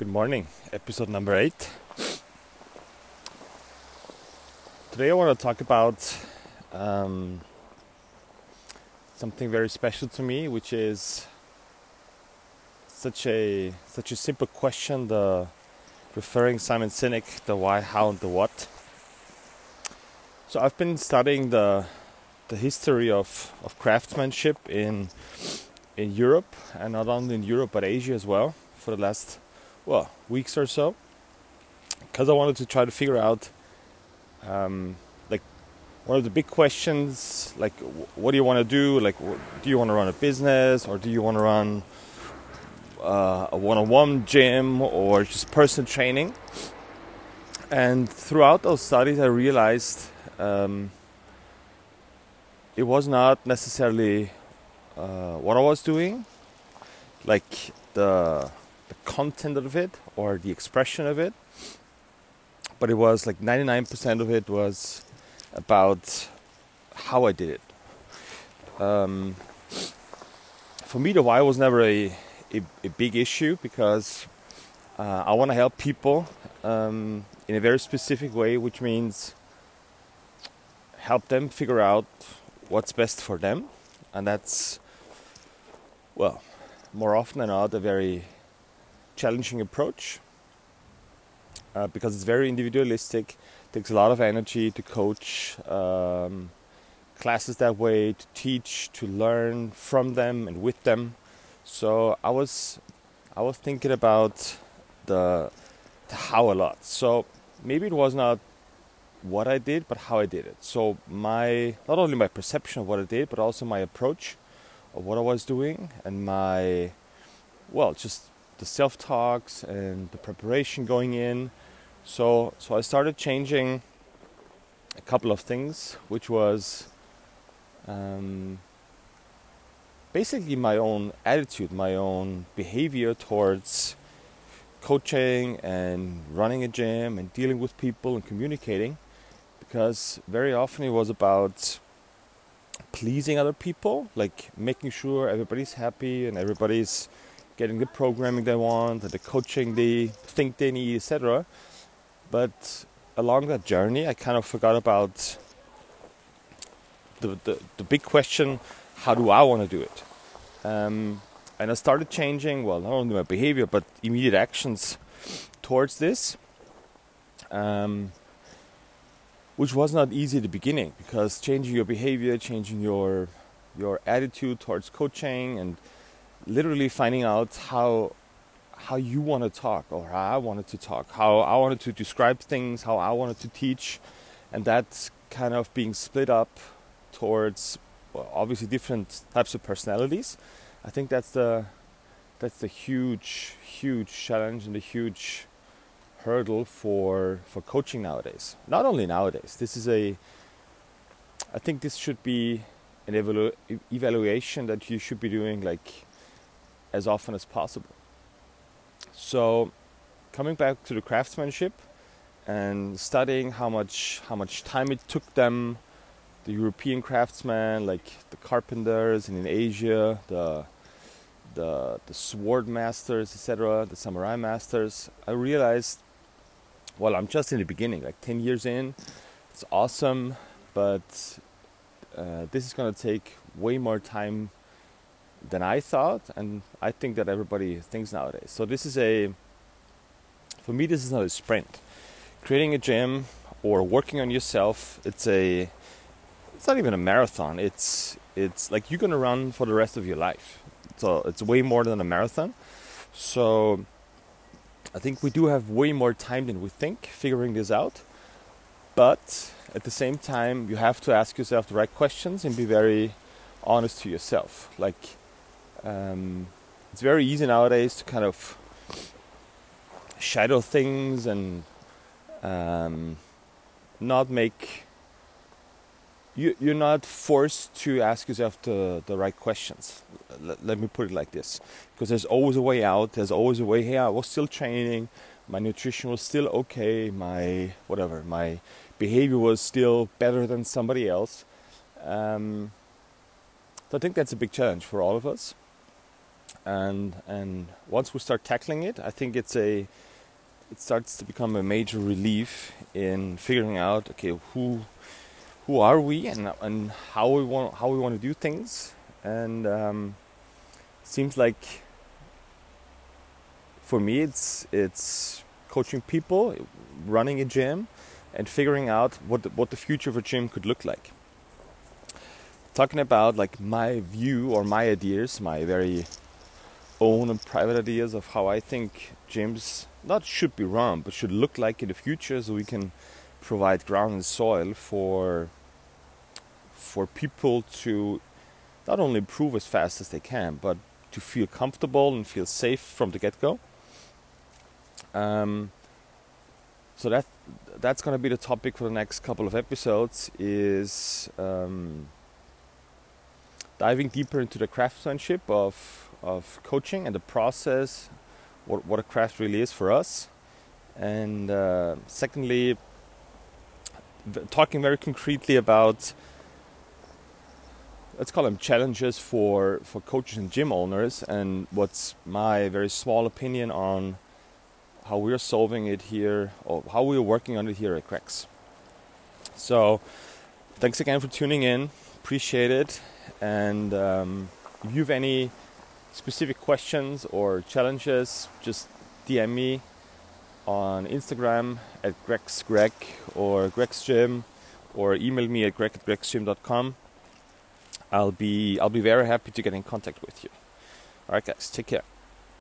Good morning, episode number eight. Today I want to talk about um, something very special to me, which is such a such a simple question. The referring Simon Sinek, the why, how, and the what. So I've been studying the the history of, of craftsmanship in in Europe, and not only in Europe but Asia as well, for the last well weeks or so, because I wanted to try to figure out um, like one of the big questions, like what do you want to do? Like, do you want to run a business or do you want to run uh, a one-on-one gym or just personal training? And throughout those studies, I realized. Um, it was not necessarily uh, what I was doing, like the the content of it or the expression of it, but it was like 99% of it was about how I did it. Um, for me, the why was never a a, a big issue because uh, I want to help people um, in a very specific way, which means help them figure out what's best for them, and that's well, more often than not, a very challenging approach uh, because it's very individualistic. Takes a lot of energy to coach um, classes that way, to teach, to learn from them and with them. So I was, I was thinking about the, the how a lot. So maybe it was not what I did, but how I did it. So my not only my perception of what I did, but also my approach of what I was doing and my well, just the self talks and the preparation going in. So so I started changing a couple of things, which was um, basically my own attitude, my own behavior towards coaching and running a gym and dealing with people and communicating because very often it was about pleasing other people, like making sure everybody's happy and everybody's getting the programming they want the coaching they think they need, etc. But along that journey, I kind of forgot about the, the, the big question how do I want to do it? Um, and I started changing, well, not only my behavior, but immediate actions towards this. Um, which was not easy at the beginning because changing your behavior, changing your your attitude towards coaching, and literally finding out how how you want to talk or how I wanted to talk, how I wanted to describe things, how I wanted to teach, and that kind of being split up towards well, obviously different types of personalities. I think that's the that's the huge huge challenge and the huge hurdle for for coaching nowadays. Not only nowadays. This is a I think this should be an evalu- evaluation that you should be doing like as often as possible. So coming back to the craftsmanship and studying how much how much time it took them the European craftsmen like the carpenters and in Asia the the the sword masters etc the samurai masters I realized well, I'm just in the beginning, like 10 years in. It's awesome, but uh, this is to take way more time than I thought, and I think that everybody thinks nowadays. So, this is a, for me, this is not a sprint. Creating a gym or working on yourself, it's a, it's not even a marathon. It's, it's like you're to run for the rest of your life. So, it's way more than a marathon. So, I think we do have way more time than we think figuring this out. But at the same time, you have to ask yourself the right questions and be very honest to yourself. Like, um, it's very easy nowadays to kind of shadow things and um, not make you, you're not forced to ask yourself the, the right questions. Let, let me put it like this. Because there's always a way out, there's always a way, here I was still training, my nutrition was still okay, my whatever, my behavior was still better than somebody else. Um, so I think that's a big challenge for all of us. And and once we start tackling it, I think it's a it starts to become a major relief in figuring out okay who who are we and and how we want how we want to do things. And um, seems like for me it's it's coaching people running a gym and figuring out what the, what the future of a gym could look like. Talking about like my view or my ideas my very own and private ideas of how I think gyms not should be run, but should look like in the future, so we can provide ground and soil for for people to not only improve as fast as they can, but to feel comfortable and feel safe from the get-go. Um, so that that's going to be the topic for the next couple of episodes. Is um, diving deeper into the craftsmanship of of coaching and the process, what what a craft really is for us, and uh, secondly, talking very concretely about let's call them challenges for for coaches and gym owners, and what's my very small opinion on how we're solving it here, or how we're working on it here at Cracks. So, thanks again for tuning in. Appreciate it and um, if you have any specific questions or challenges, just DM me on Instagram at Greg's Greg or Greg's or email me at greg at gregsgym.com. I'll be I'll be very happy to get in contact with you. Alright guys, take care.